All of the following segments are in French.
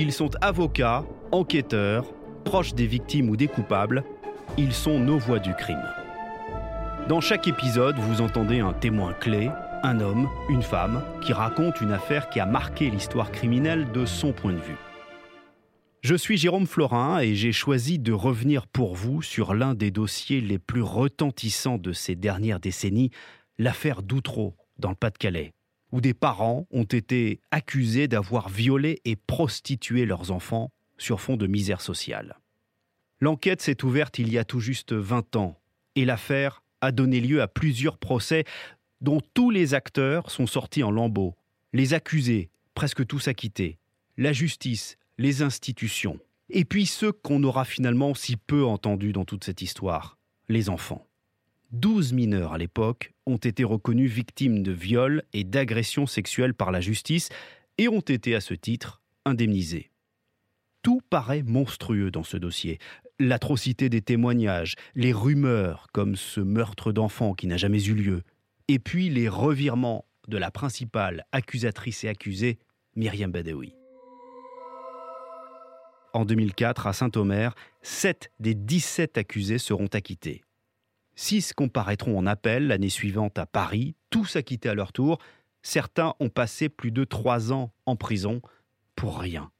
Ils sont avocats, enquêteurs, proches des victimes ou des coupables. Ils sont nos voix du crime. Dans chaque épisode, vous entendez un témoin clé, un homme, une femme, qui raconte une affaire qui a marqué l'histoire criminelle de son point de vue. Je suis Jérôme Florin et j'ai choisi de revenir pour vous sur l'un des dossiers les plus retentissants de ces dernières décennies, l'affaire Doutreau, dans le Pas-de-Calais, où des parents ont été accusés d'avoir violé et prostitué leurs enfants sur fond de misère sociale. L'enquête s'est ouverte il y a tout juste 20 ans et l'affaire a donné lieu à plusieurs procès dont tous les acteurs sont sortis en lambeaux. Les accusés, presque tous acquittés. La justice, les institutions. Et puis ceux qu'on aura finalement si peu entendus dans toute cette histoire, les enfants. Douze mineurs à l'époque ont été reconnus victimes de viols et d'agressions sexuelles par la justice et ont été à ce titre indemnisés. Tout paraît monstrueux dans ce dossier. L'atrocité des témoignages, les rumeurs comme ce meurtre d'enfant qui n'a jamais eu lieu, et puis les revirements de la principale accusatrice et accusée, Myriam Badawi. En 2004, à Saint-Omer, 7 des 17 accusés seront acquittés. 6 comparaîtront en appel l'année suivante à Paris, tous acquittés à leur tour. Certains ont passé plus de 3 ans en prison pour rien.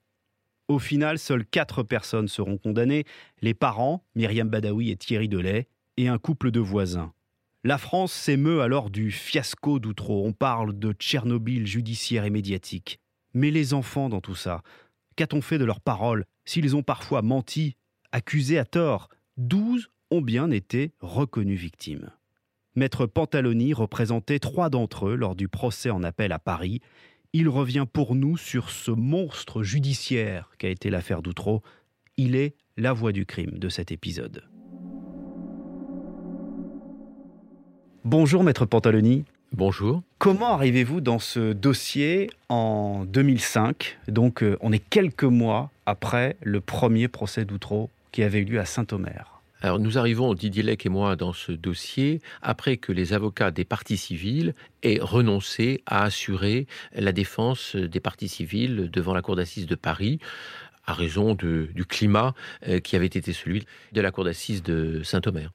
Au final, seules 4 personnes seront condamnées, les parents, Myriam Badawi et Thierry Delay, et un couple de voisins. La France s'émeut alors du fiasco d'Outreau. On parle de Tchernobyl judiciaire et médiatique. Mais les enfants dans tout ça, qu'a-t-on fait de leurs paroles S'ils ont parfois menti, accusés à tort, douze ont bien été reconnus victimes. Maître Pantaloni représentait trois d'entre eux lors du procès en appel à Paris. Il revient pour nous sur ce monstre judiciaire qu'a été l'affaire d'Outreau. Il est la voix du crime de cet épisode. Bonjour Maître Pantaloni. Bonjour. Comment arrivez-vous dans ce dossier en 2005 Donc euh, on est quelques mois après le premier procès d'Outreau qui avait eu lieu à Saint-Omer. Alors nous arrivons, Didier Lec et moi, dans ce dossier après que les avocats des parties civiles aient renoncé à assurer la défense des parties civiles devant la Cour d'assises de Paris à raison du climat euh, qui avait été celui de la Cour d'assises de Saint-Omer.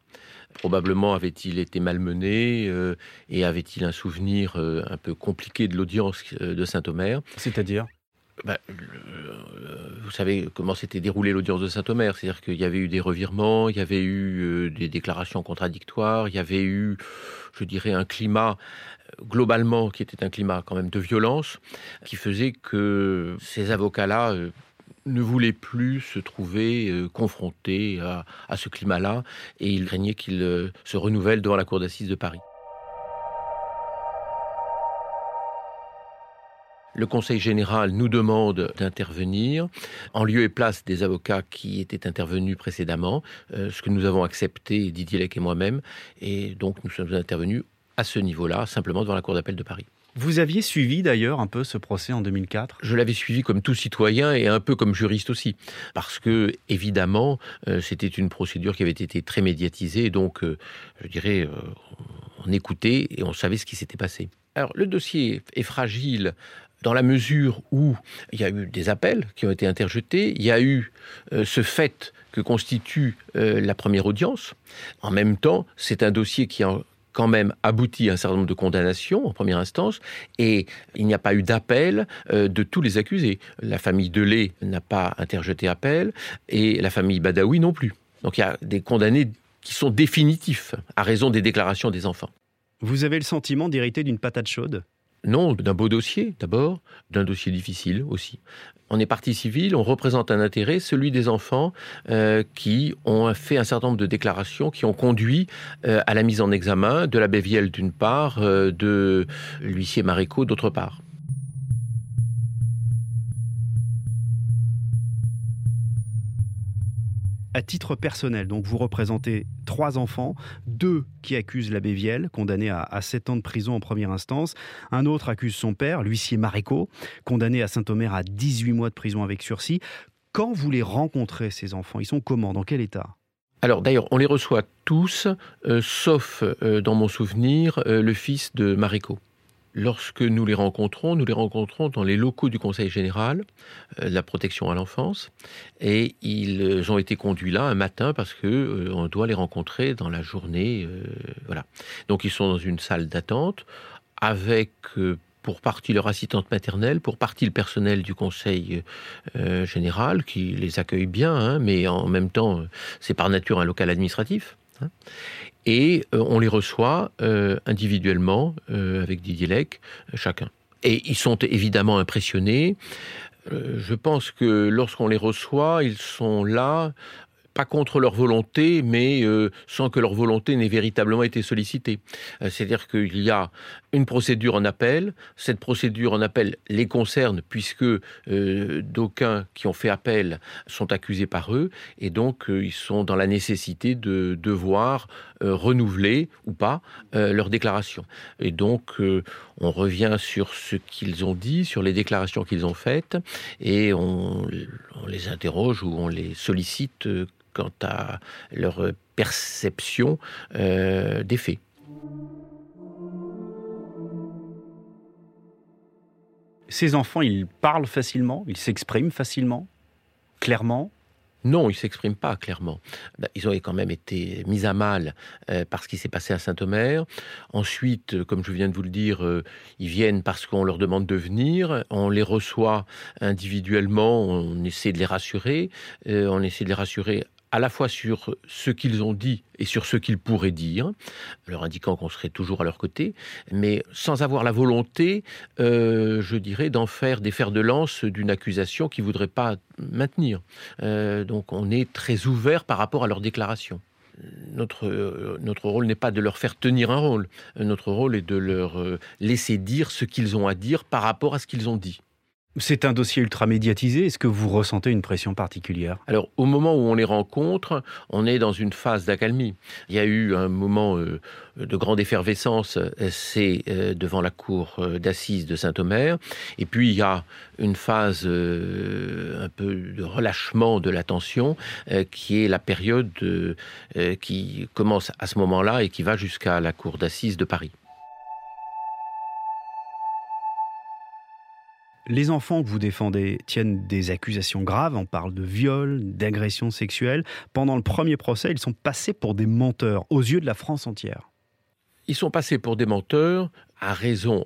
Probablement avait-il été malmené euh, et avait-il un souvenir euh, un peu compliqué de l'audience de Saint-Omer? C'est-à-dire? Bah, vous savez comment s'était déroulée l'audience de Saint-Omer, c'est-à-dire qu'il y avait eu des revirements, il y avait eu des déclarations contradictoires, il y avait eu, je dirais, un climat globalement qui était un climat quand même de violence, qui faisait que ces avocats-là ne voulait plus se trouver euh, confronté à, ce climat-là et il craignait qu'il euh, se renouvelle devant la cour d'assises de Paris. Le Conseil général nous demande d'intervenir en lieu et place des avocats qui étaient intervenus précédemment, euh, ce que nous avons accepté, Didier Lec et moi-même, et donc nous sommes intervenus à ce niveau-là, simplement devant la Cour d'appel de Paris. Vous aviez suivi d'ailleurs un peu ce procès en 2004 Je l'avais suivi comme tout citoyen et un peu comme juriste aussi. Parce que, évidemment, euh, c'était une procédure qui avait été très médiatisée. Donc, euh, je dirais, on écoutait et on savait ce qui s'était passé. Alors, le dossier est fragile dans la mesure où il y a eu des appels qui ont été interjetés, il y a eu ce fait que constitue la première audience. En même temps, c'est un dossier qui a quand même abouti à un certain nombre de condamnations en première instance et il n'y a pas eu d'appel euh, de tous les accusés. La famille Delay n'a pas interjeté appel et la famille Badawi non plus. Donc il y a des condamnés qui sont définitifs à raison des déclarations des enfants. Vous avez le sentiment d'hériter d'une patate chaude? Non, d'un beau dossier d'abord, d'un dossier difficile aussi. On est partie civile, on représente un intérêt, celui des enfants euh, qui ont fait un certain nombre de déclarations qui ont conduit euh, à la mise en examen de la Vielle d'une part, euh, de l'huissier Maréco d'autre part. À titre personnel. Donc vous représentez trois enfants, deux qui accusent l'abbé Vielle, condamné à, à 7 ans de prison en première instance. Un autre accuse son père, l'huissier Maréco, condamné à Saint-Omer à 18 mois de prison avec sursis. Quand vous les rencontrez, ces enfants, ils sont comment? Dans quel état? Alors d'ailleurs, on les reçoit tous, euh, sauf euh, dans mon souvenir, euh, le fils de Maréco. Lorsque nous les rencontrons, nous les rencontrons dans les locaux du Conseil général de la protection à l'enfance. Et ils ont été conduits là un matin parce que on doit les rencontrer dans la journée. voilà. Donc ils sont dans une salle d'attente avec pour partie leur assistante maternelle, pour partie le personnel du conseil euh, général qui les accueille bien, hein, mais en même temps, euh, c'est par nature un local administratif. Hein. et euh, on les reçoit individuellement avec Didier Lec, chacun. Et ils sont évidemment impressionnés. je pense que lorsqu'on les reçoit, ils sont là pas contre leur volonté, mais euh, sans que leur volonté n'ait véritablement été sollicitée. Euh, c'est-à-dire qu'il y a une procédure en appel. Cette procédure en appel les concerne puisque euh, d'aucuns qui ont fait appel sont accusés par eux et donc ils sont dans la nécessité de devoir renouveler ou pas leur déclaration. Et donc on revient sur ce qu'ils ont dit, sur les déclarations qu'ils ont faites et on, on les interroge ou on les sollicite quant à leur perception euh, des faits. Ces enfants, ils parlent facilement, ils s'expriment facilement, clairement? Non, ils ne s'expriment pas clairement. Bah, ils ont quand même été mis à mal euh, par ce qui s'est passé à Saint-Omer. Ensuite, euh, comme je viens de vous le dire, euh, ils viennent parce qu'on leur demande de venir. On les reçoit individuellement, on essaie de les rassurer. on essaie de les rassurer à la fois sur ce qu'ils ont dit et sur ce qu'ils pourraient dire, leur indiquant qu'on serait toujours à leur côté, mais sans avoir la volonté, euh, je dirais, d'en faire des fers de lance d'une accusation qu'ils ne voudraient pas maintenir. Euh, donc on est très ouvert par rapport à leurs déclarations. Notre, euh, notre rôle n'est pas de leur faire tenir un rôle, notre rôle est de leur laisser dire ce qu'ils ont à dire par rapport à ce qu'ils ont dit. C'est un dossier ultra médiatisé. Est-ce que vous ressentez une pression particulière? Alors, au moment où on les rencontre, on est dans une phase d'accalmie. Il y a eu un moment euh, de grande effervescence, euh, c'est euh, devant la cour d'assises de Saint-Omer. Et puis, il y a une phase un peu de relâchement de l'attention, qui est la période qui commence à ce moment-là et qui va jusqu'à la cour d'assises de Paris. Les enfants que vous défendez tiennent des accusations graves, on parle de viol, d'agression sexuelle. Pendant le premier procès, ils sont passés pour des menteurs aux yeux de la France entière. Ils sont passés pour des menteurs à raison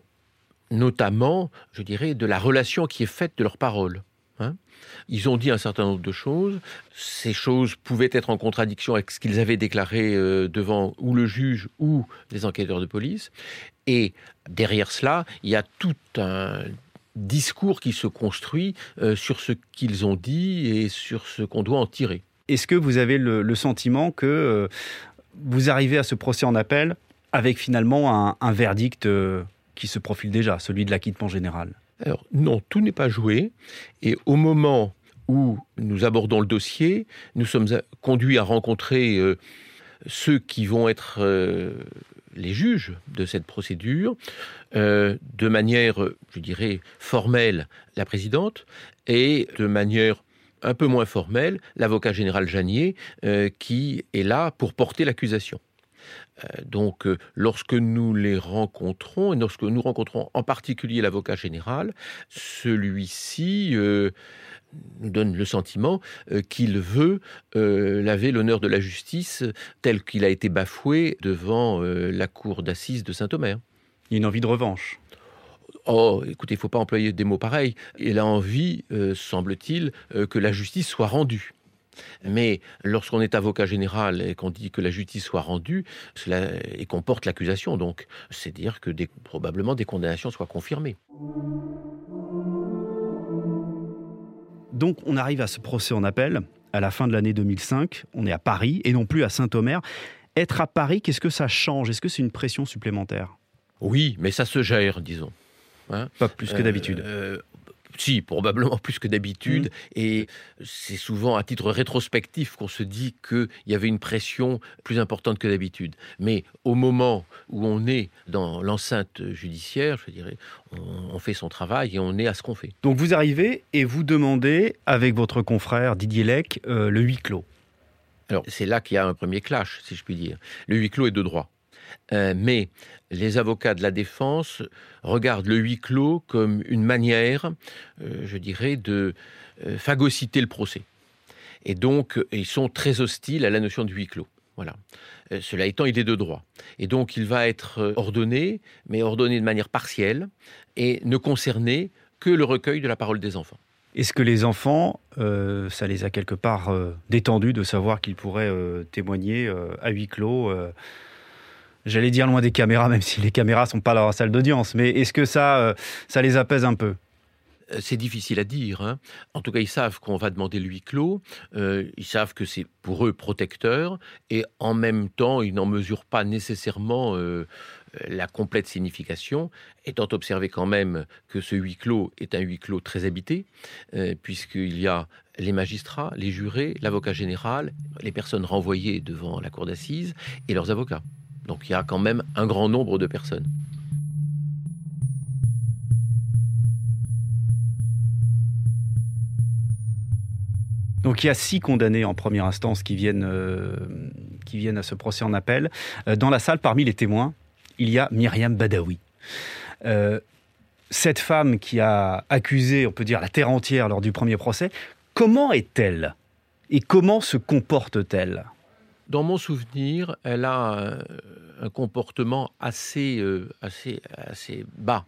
notamment, je dirais, de la relation qui est faite de leurs paroles. Hein. ils ont dit un certain nombre de choses. Ces choses pouvaient être en contradiction avec ce qu'ils avaient déclaré euh, devant ou le juge ou les enquêteurs de police. Et derrière cela, il y a tout un discours qui se construit euh, sur ce qu'ils ont dit et sur ce qu'on doit en tirer. Est-ce que vous avez le, sentiment que euh, vous arrivez à ce procès en appel avec finalement un, verdict euh, qui se profile déjà, celui de l'acquittement général? Alors non, tout n'est pas joué. Et au moment où nous abordons le dossier, nous sommes conduits à rencontrer ceux qui vont être les juges de cette procédure, euh, de manière, je dirais, formelle, la présidente, et de manière un peu moins formelle, l'avocat général Janier, euh, qui est là pour porter l'accusation. Euh, donc, lorsque nous les rencontrons, et lorsque nous rencontrons en particulier l'avocat général, celui-ci nous donne le sentiment euh, qu'il veut euh, laver l'honneur de la justice tel qu'il a été bafoué devant euh, la cour d'assises de Saint-Omer. Il y a une envie de revanche. Oh, écoutez, il ne faut pas employer des mots pareils. Il a envie, semble-t-il, que la justice soit rendue. Mais lorsqu'on est avocat général et qu'on dit que la justice soit rendue, cela, et qu'on porte l'accusation, donc, c'est dire que probablement des condamnations soient confirmées. Donc on arrive à ce procès en appel à la fin de l'année 2005. On est à Paris et non plus à Saint-Omer. Être à Paris, qu'est-ce que ça change? Est-ce que c'est une pression supplémentaire? Oui, mais ça se gère, disons. Hein Pas plus que d'habitude. Euh, si, probablement plus que d'habitude. Mm. Et c'est souvent à titre rétrospectif qu'on se dit qu'il y avait une pression plus importante que d'habitude. Mais au moment où on est dans l'enceinte judiciaire, je dirais, on, fait son travail et on est à ce qu'on fait. Donc vous arrivez et vous demandez, avec votre confrère Didier Lec, euh, le huis clos. Alors c'est là qu'il y a un premier clash, si je puis dire. Le huis clos est de droit. Euh, mais les avocats de la défense regardent le huis clos comme une manière, euh, je dirais, de euh, phagocyter le procès. Et donc, ils sont très hostiles à la notion de huis clos. Voilà. cela étant, il est de droit. Et donc, il va être ordonné, mais ordonné de manière partielle, et ne concerner que le recueil de la parole des enfants. Est-ce que les enfants, ça les a quelque part détendus de savoir qu'ils pourraient témoigner à huis clos J'allais dire loin des caméras, même si les caméras sont pas dans la salle d'audience. Mais est-ce que ça, euh, ça les apaise un peu? Euh, c'est difficile à dire. Hein. En tout cas, ils savent qu'on va demander le huis clos. Euh, ils savent que c'est pour eux protecteur. Et en même temps, ils n'en mesurent pas nécessairement la complète signification, étant observé quand même que ce huis clos est un huis clos très habité, puisqu'il y a les magistrats, les jurés, l'avocat général, les personnes renvoyées devant la cour d'assises et leurs avocats. Donc il y a quand même un grand nombre de personnes. Donc il y a six condamnés en première instance qui viennent, euh, à ce procès en appel. Euh, dans la salle, parmi les témoins, il y a Myriam Badawi. Euh, cette femme qui a accusé, on peut dire, la terre entière lors du premier procès, comment est-elle? Et comment se comporte-t-elle? Dans mon souvenir, elle a un, comportement assez, euh, assez, assez bas.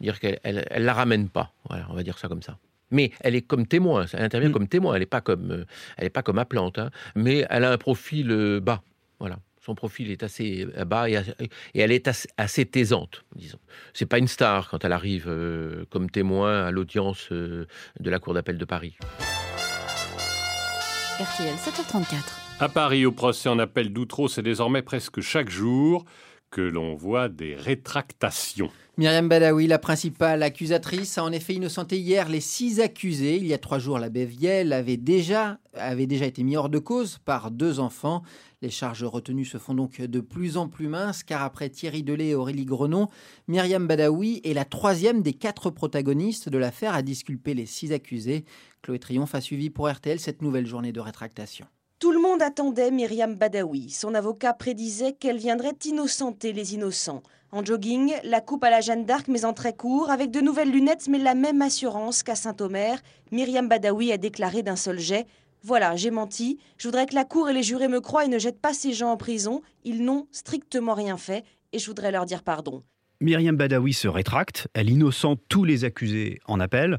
Dire qu'elle elle, la ramène pas. Voilà, on va dire ça comme ça. Mais elle est comme témoin, elle intervient mm. comme témoin, elle n'est pas comme, euh, elle est pas comme appelante, hein. mais elle a un profil euh, bas. Voilà. Son profil est assez bas et, elle est assez, taisante, disons. C'est pas une star quand elle arrive comme témoin à l'audience de la Cour d'appel de Paris. RTL 734. À Paris, au procès en appel d'Outreau, c'est désormais presque chaque jour que l'on voit des rétractations. Myriam Badawi, la principale accusatrice, a en effet innocenté hier les six accusés. Il y a trois jours, la Vielle avait déjà, avait déjà été mis hors de cause par deux enfants. Les charges retenues se font donc de plus en plus minces, car après Thierry Delay et Aurélie Grenon, Myriam Badawi est la troisième des quatre protagonistes de l'affaire à disculper les six accusés. Chloé Triomphe a suivi pour RTL cette nouvelle journée de rétractation. Attendait Myriam Badawi. Son avocat prédisait qu'elle viendrait innocenter les innocents. En jogging, la coupe à la Jeanne d'Arc, mais en très court, avec de nouvelles lunettes, mais la même assurance qu'à Saint-Omer, Myriam Badawi a déclaré d'un seul jet Voilà, j'ai menti. Je voudrais que la Cour et les jurés me croient et ne jettent pas ces gens en prison. Ils n'ont strictement rien fait et je voudrais leur dire pardon. Myriam Badawi se rétracte. Elle innocente tous les accusés en appel.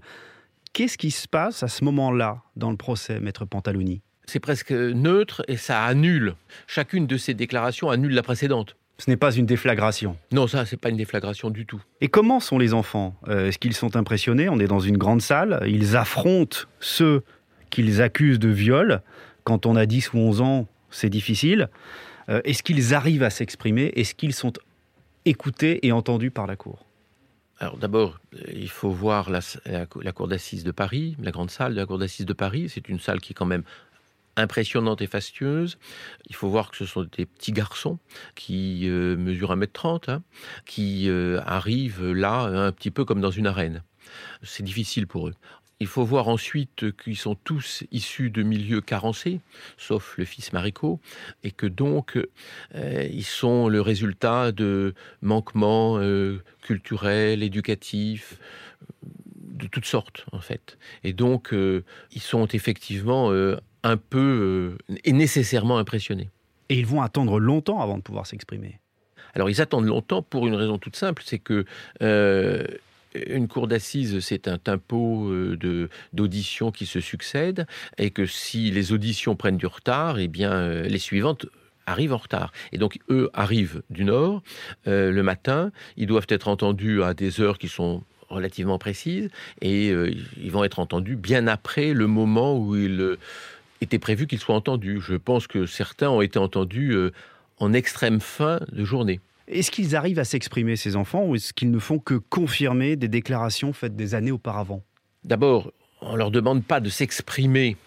Qu'est-ce qui se passe à ce moment-là dans le procès, maître Pantaloni? C'est presque neutre et ça annule. Chacune de ces déclarations annule la précédente. Ce n'est pas une déflagration. Non, ça, c'est pas une déflagration du tout. Et comment sont les enfants? Euh, Est-ce qu'ils sont impressionnés? On est dans une grande salle. Ils affrontent ceux qu'ils accusent de viol. Quand on a 10 ou 11 ans, c'est difficile. Euh, est-ce qu'ils arrivent à s'exprimer? Est-ce qu'ils sont écoutés et entendus par la Cour? Alors d'abord, euh, il faut voir la, la cour d'assises de Paris, la grande salle de la cour d'assises de Paris. C'est une salle qui est quand même impressionnante et fastueuse. Il faut voir que ce sont des petits garçons qui euh, mesurent 1m30, hein, qui euh, arrivent là un petit peu comme dans une arène. C'est difficile pour eux. Il faut voir ensuite qu'ils sont tous issus de milieux carencés, sauf le fils Maricot, et que donc euh, ils sont le résultat de manquements culturels, éducatifs, de toutes sortes en fait. Et donc ils sont effectivement un peu euh, et nécessairement impressionnés. Et ils vont attendre longtemps avant de pouvoir s'exprimer. Alors ils attendent longtemps pour une raison toute simple, c'est que euh, une cour d'assises, c'est un tempo euh, d'auditions qui se succèdent, et que si les auditions prennent du retard, eh bien les suivantes arrivent en retard. Et donc, eux arrivent du Nord le matin, ils doivent être entendus à des heures qui sont relativement précises, et ils vont être entendus bien après le moment où ils était prévu qu'ils soient entendus. Je pense que certains ont été entendus euh, en extrême fin de journée. Est-ce qu'ils arrivent à s'exprimer, ces enfants, ou est-ce qu'ils ne font que confirmer des déclarations faites des années auparavant? D'abord, on ne leur demande pas de s'exprimer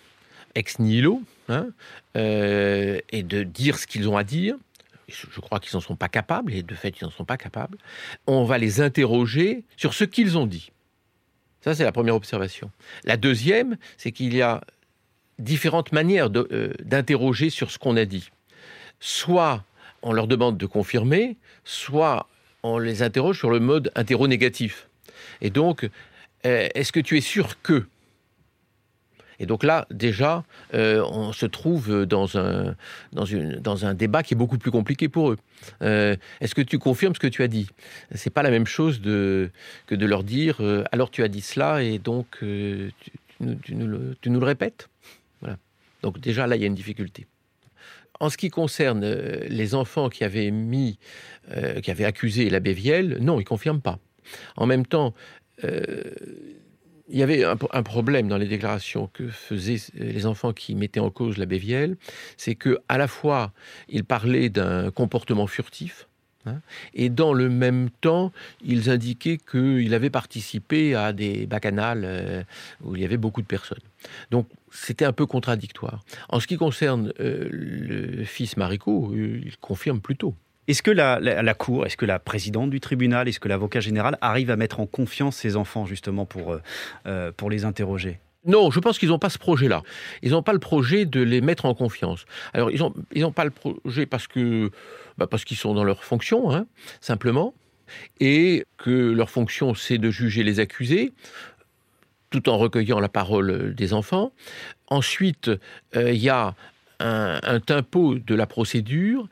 ex nihilo hein, euh, et de dire ce qu'ils ont à dire. Je crois qu'ils n'en sont pas capables, et de fait, ils n'en sont pas capables. On va les interroger sur ce qu'ils ont dit. Ça, c'est la première observation. La deuxième, c'est qu'il y a différentes manières euh, d'interroger sur ce qu'on a dit. Soit on leur demande de confirmer, soit on les interroge sur le mode interro-négatif. Et donc, euh, est-ce que tu es sûr que? Et donc là, déjà, euh, on se trouve dans un, dans, une, dans un débat qui est beaucoup plus compliqué pour eux. Est-ce que tu confirmes ce que tu as dit? C'est pas la même chose que de leur dire alors tu as dit cela et donc tu, nous, le, tu, nous, le, répètes? Donc déjà là, il y a une difficulté. En ce qui concerne les enfants qui avaient mis, qui avaient accusé l'abbé Vielle, non, ils confirment pas. En même temps, euh, il y avait un, problème dans les déclarations que faisaient les enfants qui mettaient en cause l'abbé Vielle, c'est que à la fois ils parlaient d'un comportement furtif, hein, et dans le même temps, ils indiquaient qu'il avait participé à des bacchanales euh, où il y avait beaucoup de personnes. Donc c'était un peu contradictoire. En ce qui concerne euh, le fils Marico, il confirme plutôt. Est-ce que la, Cour, est-ce que la présidente du tribunal, est-ce que l'avocat général arrive à mettre en confiance ces enfants justement pour, euh, euh, pour les interroger? Non, je pense qu'ils n'ont pas ce projet-là. Ils n'ont pas le projet de les mettre en confiance. Alors, ils n'ont ils pas le projet parce que bah, parce qu'ils sont dans leur fonction, hein, simplement, et que leur fonction, c'est de juger les accusés tout en recueillant la parole des enfants. Ensuite, euh, il y a un, tempo de la procédure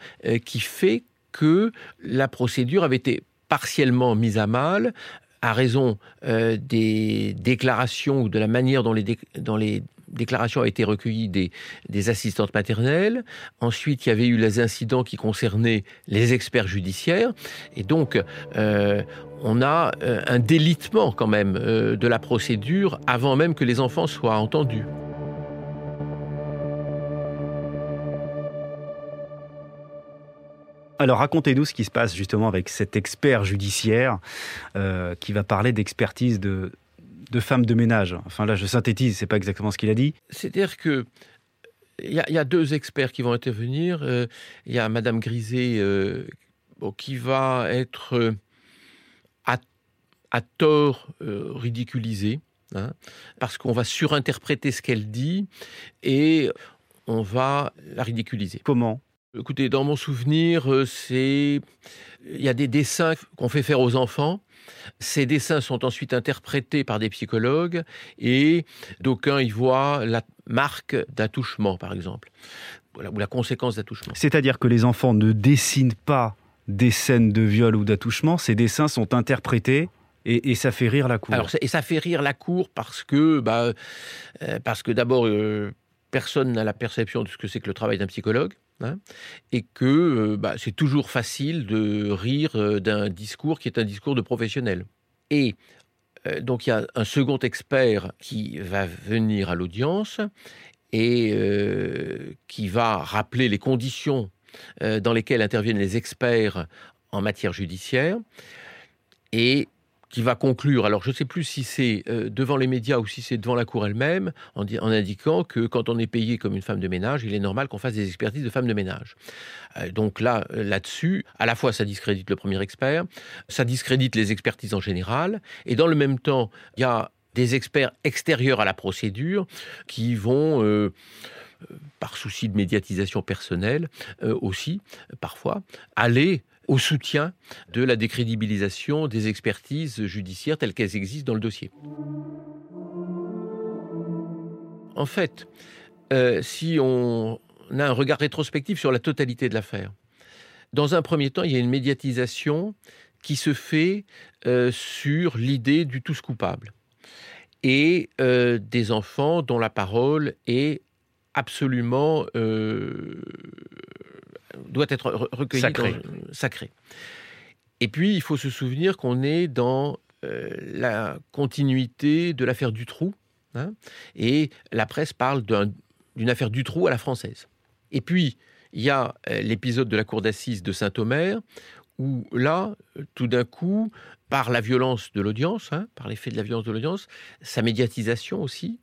qui fait que la procédure avait été partiellement mise à mal à raison euh, des déclarations ou de la manière dont les déclarations avaient été recueillies des, assistantes maternelles. Ensuite, il y avait eu les incidents qui concernaient les experts judiciaires. Et donc, euh, on a euh, un délitement quand même de la procédure avant même que les enfants soient entendus. Alors racontez-nous ce qui se passe justement avec cet expert judiciaire euh, qui va parler d'expertise de, de femmes de ménage. Enfin là, je synthétise, c'est pas exactement ce qu'il a dit. C'est-à-dire que il y, a deux experts qui vont intervenir. Euh, il y a Madame Griset euh, qui va être à, à, tort ridiculisée, hein, parce qu'on va surinterpréter ce qu'elle dit et on va la ridiculiser. Comment? Écoutez, dans mon souvenir, euh, c'est il y a des dessins qu'on fait faire aux enfants. Ces dessins sont ensuite interprétés par des psychologues et d'aucuns y voient la marque d'attouchement, par exemple, ou la conséquence d'attouchement. C'est-à-dire que les enfants ne dessinent pas des scènes de viol ou d'attouchement, ces dessins sont interprétés et, ça fait rire la cour. Alors, et ça fait rire la cour parce que, bah, euh, parce que d'abord, euh, personne n'a la perception de ce que c'est que le travail d'un psychologue. Hein, et que euh, bah, c'est toujours facile de rire euh, d'un discours qui est un discours de professionnel. Et euh, donc il y a un second expert qui va venir à l'audience et qui va rappeler les conditions dans lesquelles interviennent les experts en matière judiciaire. Et qui va conclure, alors je ne sais plus si c'est euh, devant les médias ou si c'est devant la Cour elle-même, en, indiquant que quand on est payé comme une femme de ménage, il est normal qu'on fasse des expertises de femmes de ménage. Euh, donc là, euh, là-dessus, à la fois ça discrédite le premier expert, ça discrédite les expertises en général, et dans le même temps, il y a des experts extérieurs à la procédure qui vont par souci de médiatisation personnelle aussi, parfois, aller au soutien de la décrédibilisation des expertises judiciaires telles qu'elles existent dans le dossier. En fait, euh, si on a un regard rétrospectif sur la totalité de l'affaire, dans un premier temps, il y a une médiatisation qui se fait euh, sur l'idée du tous coupable et euh, des enfants dont la parole est absolument doit être recueilli sacré. Et puis, il faut se souvenir qu'on est dans euh, la continuité de l'affaire Dutroux. Hein, et la presse parle d'une affaire Dutroux à la française. Et puis, il y a euh, l'épisode de la cour d'assises de Saint-Omer, où là, tout d'un coup, par la violence de l'audience, hein, par l'effet de la violence de l'audience, sa médiatisation aussi,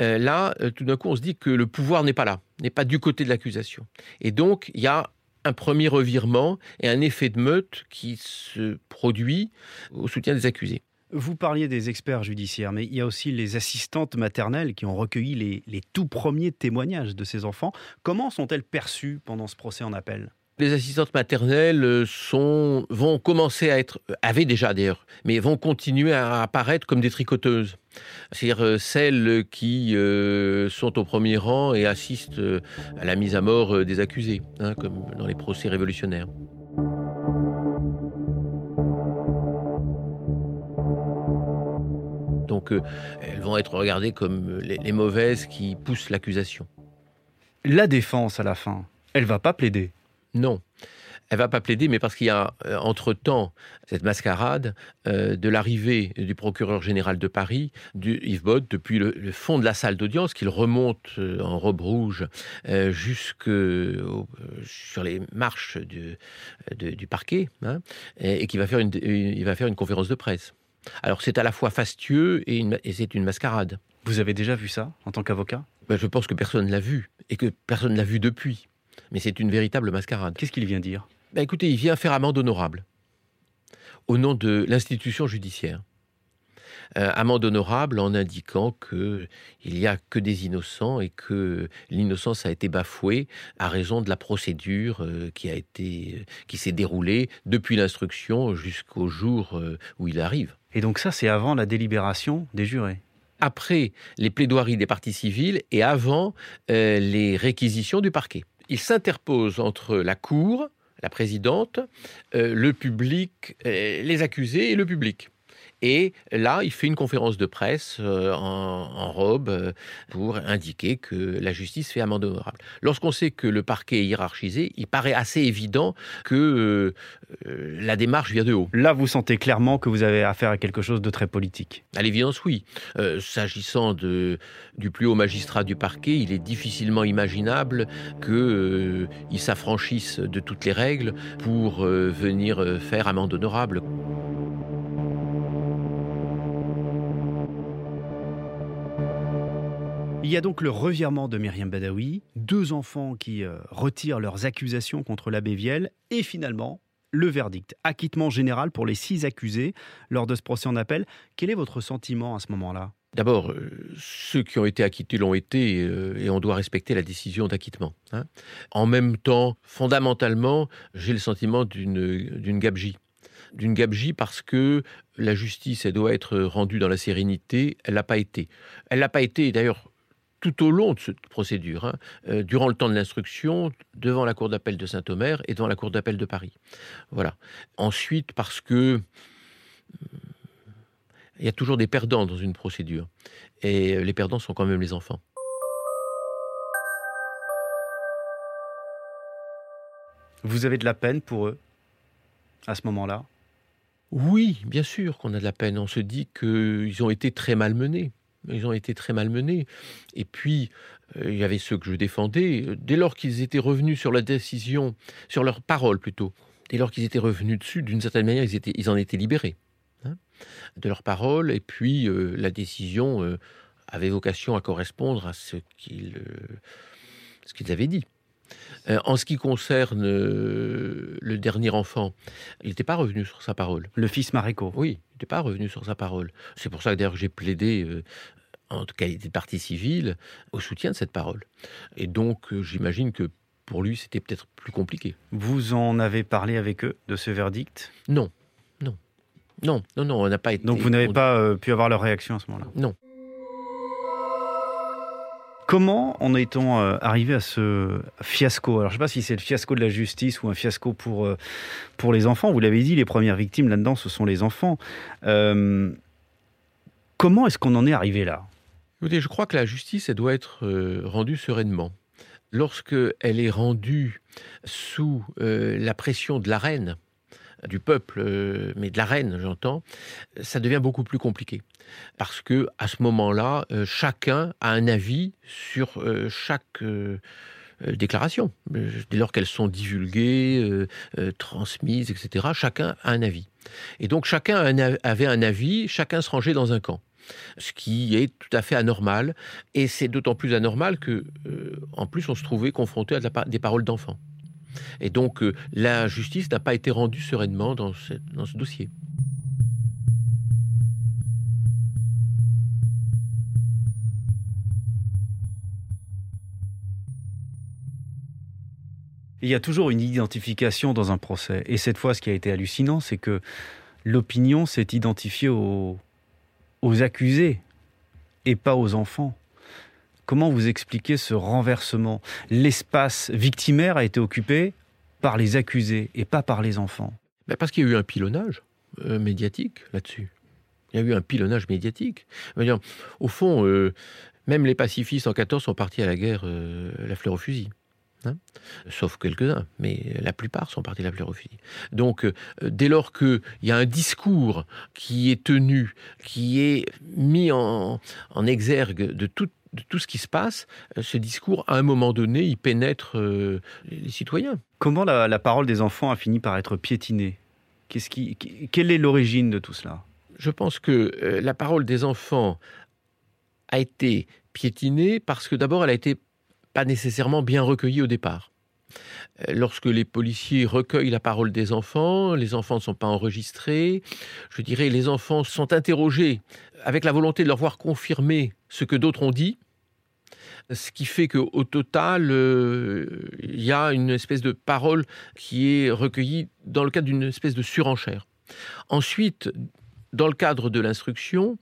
euh, là, tout d'un coup, on se dit que le pouvoir n'est pas là, n'est pas du côté de l'accusation. Et donc, il y a un premier revirement et un effet de meute qui se produit au soutien des accusés. Vous parliez des experts judiciaires, mais il y a aussi les assistantes maternelles qui ont recueilli les, tout premiers témoignages de ces enfants. Comment sont-elles perçues pendant ce procès en appel? Les assistantes maternelles sont, vont commencer à être, avaient déjà d'ailleurs, mais vont continuer à apparaître comme des tricoteuses. C'est-à-dire celles qui sont au premier rang et assistent à la mise à mort des accusés, hein, comme dans les procès révolutionnaires. Donc elles vont être regardées comme les mauvaises qui poussent l'accusation. La défense, à la fin, elle va pas plaider. Non. Elle va pas plaider, mais parce qu'il y a euh, entre-temps cette mascarade euh, de l'arrivée du procureur général de Paris, du Yves Bott, depuis le, fond de la salle d'audience, qu'il remonte euh, en robe rouge jusque sur les marches du, du parquet, hein, et, qui va faire une, il va faire une conférence de presse. Alors c'est à la fois fastueux et, et c'est une mascarade. Vous avez déjà vu ça en tant qu'avocat? Ben, Je pense que personne ne l'a vu et que personne ne l'a vu depuis. Mais c'est une véritable mascarade. Qu'est-ce qu'il vient dire? Ben, Écoutez, il vient faire amende honorable au nom de l'institution judiciaire. Euh, amende honorable en indiquant que il y a que des innocents et que l'innocence a été bafouée à raison de la procédure euh, qui a été qui s'est déroulée depuis l'instruction jusqu'au jour euh, où il arrive. Et donc ça c'est avant la délibération des jurés? Après les plaidoiries des parties civiles et avant euh, les réquisitions du parquet. Il s'interpose entre la Cour, la présidente, euh, le public, euh, les accusés et le public. Et là, il fait une conférence de presse euh, en, robe euh, pour indiquer que la justice fait amende honorable. Lorsqu'on sait que le parquet est hiérarchisé, il paraît assez évident que euh, la démarche vient de haut. Là, vous sentez clairement que vous avez affaire à quelque chose de très politique. À l'évidence, oui. S'agissant du plus haut magistrat du parquet, il est difficilement imaginable qu'il s'affranchisse de toutes les règles pour venir faire amende honorable. Il y a donc le revirement de Myriam Badawi, deux enfants qui euh, retirent leurs accusations contre l'abbé Vielle, et finalement, le verdict. Acquittement général pour les six accusés lors de ce procès en appel. Quel est votre sentiment à ce moment-là? D'abord, euh, ceux qui ont été acquittés l'ont été euh, et on doit respecter la décision d'acquittement. Hein. En même temps, fondamentalement, j'ai le sentiment d'une gabegie d'une gabegie parce que la justice, elle doit être rendue dans la sérénité. Elle l'a pas été. Elle l'a pas été, d'ailleurs, tout au long de cette procédure, hein, euh, durant le temps de l'instruction, devant la Cour d'appel de Saint-Omer et devant la Cour d'appel de Paris. Voilà. Ensuite, parce que euh, il y a toujours des perdants dans une procédure. Et euh, les perdants sont quand même les enfants. Vous avez de la peine pour eux à ce moment-là? Oui, bien sûr qu'on a de la peine. On se dit qu'ils ont été très malmenés ils ont été très malmenés. Et puis, euh, il y avait ceux que je défendais. Dès lors qu'ils étaient revenus sur la décision, sur leur parole plutôt, dès lors qu'ils étaient revenus dessus, d'une certaine manière, ils, étaient, ils en étaient libérés hein, de leur parole. Et puis, euh, la décision euh, avait vocation à correspondre à ce qu'ils ce qu'ils avaient dit. En ce qui concerne le dernier enfant, il n'était pas revenu sur sa parole. Le fils Maréco Oui, il n'était pas revenu sur sa parole. C'est pour ça que d'ailleurs j'ai plaidé en qualité de partie civile, au soutien de cette parole. Et donc, euh, j'imagine que pour lui, c'était peut-être plus compliqué. Vous en avez parlé avec eux de ce verdict? Non, non, non, non, non, on n'a pas été. Donc vous n'avez pas euh, pu avoir leur réaction à ce moment-là? Non. Comment en est-on euh, arrivé à ce fiasco? Alors je ne sais pas si c'est le fiasco de la justice ou un fiasco pour, pour les enfants. Vous l'avez dit, les premières victimes là-dedans, ce sont les enfants. comment est-ce qu'on en est arrivé là? Je crois que la justice, elle doit être euh, rendue sereinement. Lorsque elle est rendue sous euh, la pression de la reine, du peuple, euh, mais de la reine, j'entends, ça devient beaucoup plus compliqué. Parce que à ce moment-là, chacun a un avis sur chaque déclaration. Dès lors qu'elles sont divulguées, transmises, etc., chacun a un avis. Et donc chacun avait un avis, chacun se rangeait dans un camp ce qui est tout à fait anormal. Et c'est d'autant plus anormal que, euh, en plus, on se trouvait confronté à des paroles d'enfants. Et donc, euh, la justice n'a pas été rendue sereinement dans ce dossier. Il y a toujours une identification dans un procès. Et cette fois, ce qui a été hallucinant, c'est que l'opinion s'est identifiée aux, aux accusés et pas aux enfants. Comment vous expliquez ce renversement? L'espace victimaire a été occupé par les accusés et pas par les enfants. Ben parce qu'il y a eu un pilonnage euh, médiatique là-dessus. Il y a eu un pilonnage médiatique. Dire, au fond, euh, même les pacifistes en 14 sont partis à la guerre euh, la fleur au fusil. Hein. Sauf quelques-uns, mais la plupart sont partis la fleur au fusil. Donc, dès lors qu'il y a un discours qui est tenu, qui est mis en, en exergue de toute de tout ce qui se passe, euh, ce discours, à un moment donné, il pénètre euh, les citoyens. Comment la, parole des enfants a fini par être piétinée? Qui, Quelle est l'origine de tout cela? Je pense que euh, la parole des enfants a été piétinée parce que d'abord, elle a été pas nécessairement bien recueillie au départ. Lorsque les policiers recueillent la parole des enfants, les enfants ne sont pas enregistrés. Je dirais, les enfants sont interrogés avec la volonté de leur voir confirmer ce que d'autres ont dit. Ce qui fait qu'au total, euh, il y a une espèce de parole qui est recueillie dans le cadre d'une espèce de surenchère. Ensuite, dans le cadre de l'instruction,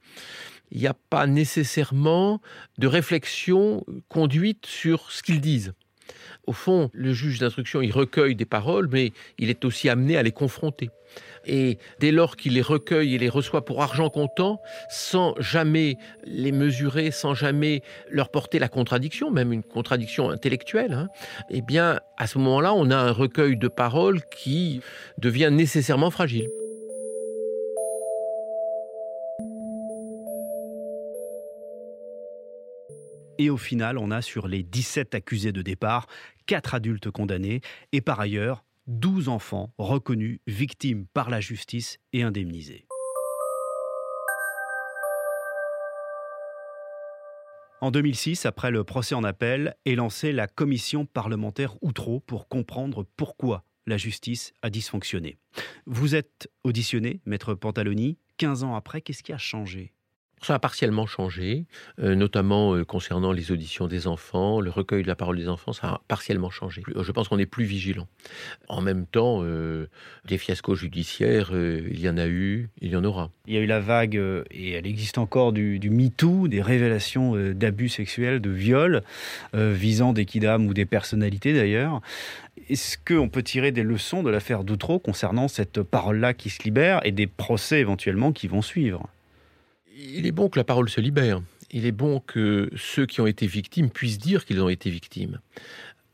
il n'y a pas nécessairement de réflexion conduite sur ce qu'ils disent. Au fond, le juge d'instruction, il recueille des paroles, mais il est aussi amené à les confronter. Et dès lors qu'il les recueille et les reçoit pour argent comptant, sans jamais les mesurer, sans jamais leur porter la contradiction, même une contradiction intellectuelle, hein, eh bien, à ce moment-là, on a un recueil de paroles qui devient nécessairement fragile. Et au final, on a sur les 17 accusés de départ, 4 adultes condamnés et par ailleurs 12 enfants reconnus victimes par la justice et indemnisés. En 2006, après le procès en appel, est lancée la commission parlementaire Outreau pour comprendre pourquoi la justice a dysfonctionné. Vous êtes auditionné, maître Pantaloni. 15 ans après, qu'est-ce qui a changé? Ça a partiellement changé, euh, notamment euh, concernant les auditions des enfants, le recueil de la parole des enfants, ça a partiellement changé. Je pense qu'on est plus vigilant. En même temps, euh, des fiascos judiciaires, il y en a eu, il y en aura. Il y a eu la vague, et elle existe encore, du, du MeToo, des révélations d'abus sexuels, de viols, visant des kidams ou des personnalités d'ailleurs. Est-ce qu'on peut tirer des leçons de l'affaire Doutreau concernant cette parole-là qui se libère et des procès éventuellement qui vont suivre? Il est bon que la parole se libère. Il est bon que ceux qui ont été victimes puissent dire qu'ils ont été victimes.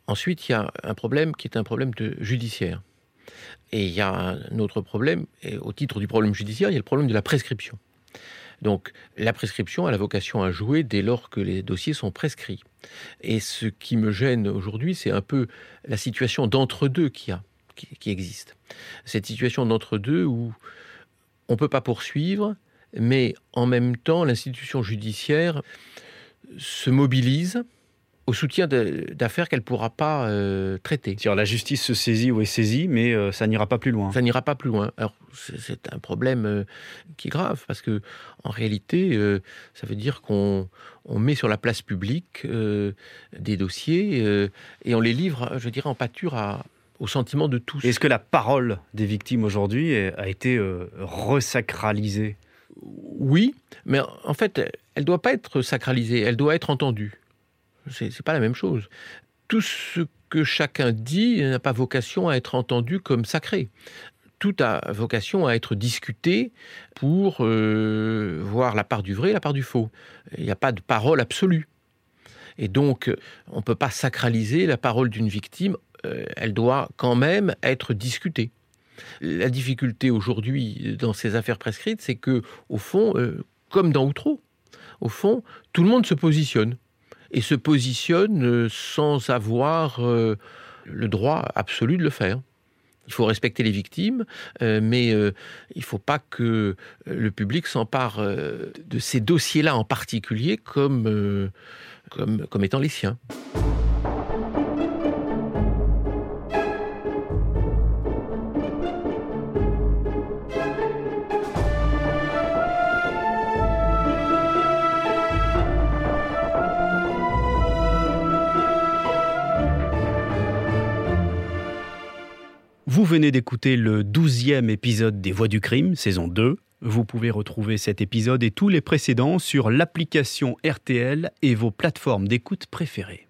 Ensuite, il y a un problème qui est un problème de judiciaire. Et il y a un autre problème, et au titre du problème judiciaire, il y a le problème de la prescription. Donc la prescription a la vocation à jouer dès lors que les dossiers sont prescrits. Et ce qui me gêne aujourd'hui, c'est un peu la situation d'entre-deux qui, qui existe. Cette situation d'entre-deux où on ne peut pas poursuivre, mais en même temps, l'institution judiciaire se mobilise au soutien d'affaires qu'elle ne pourra pas euh, traiter. la justice se saisit ou est saisie, mais euh, ça n'ira pas plus loin. Ça n'ira pas plus loin. Alors, c'est un problème euh, qui est grave, parce que en réalité, ça veut dire qu'on met sur la place publique des dossiers et on les livre, je dirais, en pâture au sentiment de tous. Est-ce que la parole des victimes aujourd'hui a été resacralisée? Oui, mais en fait, elle ne doit pas être sacralisée, elle doit être entendue. Ce n'est pas la même chose. Tout ce que chacun dit n'a pas vocation à être entendu comme sacré. Tout a vocation à être discuté pour euh, voir la part du vrai et la part du faux. Il n'y a pas de parole absolue. Et donc, on ne peut pas sacraliser la parole d'une victime, euh, elle doit quand même être discutée. La difficulté aujourd'hui dans ces affaires prescrites, c'est que, au fond, euh, comme dans Outreau, au fond, tout le monde se positionne et se positionne euh, sans avoir euh, le droit absolu de le faire. Il faut respecter les victimes, mais il ne faut pas que le public s'empare de ces dossiers-là en particulier comme, comme, comme étant les siens. Venez d'écouter le douzième épisode des Voix du crime, saison 2. Vous pouvez retrouver cet épisode et tous les précédents sur l'application RTL et vos plateformes d'écoute préférées.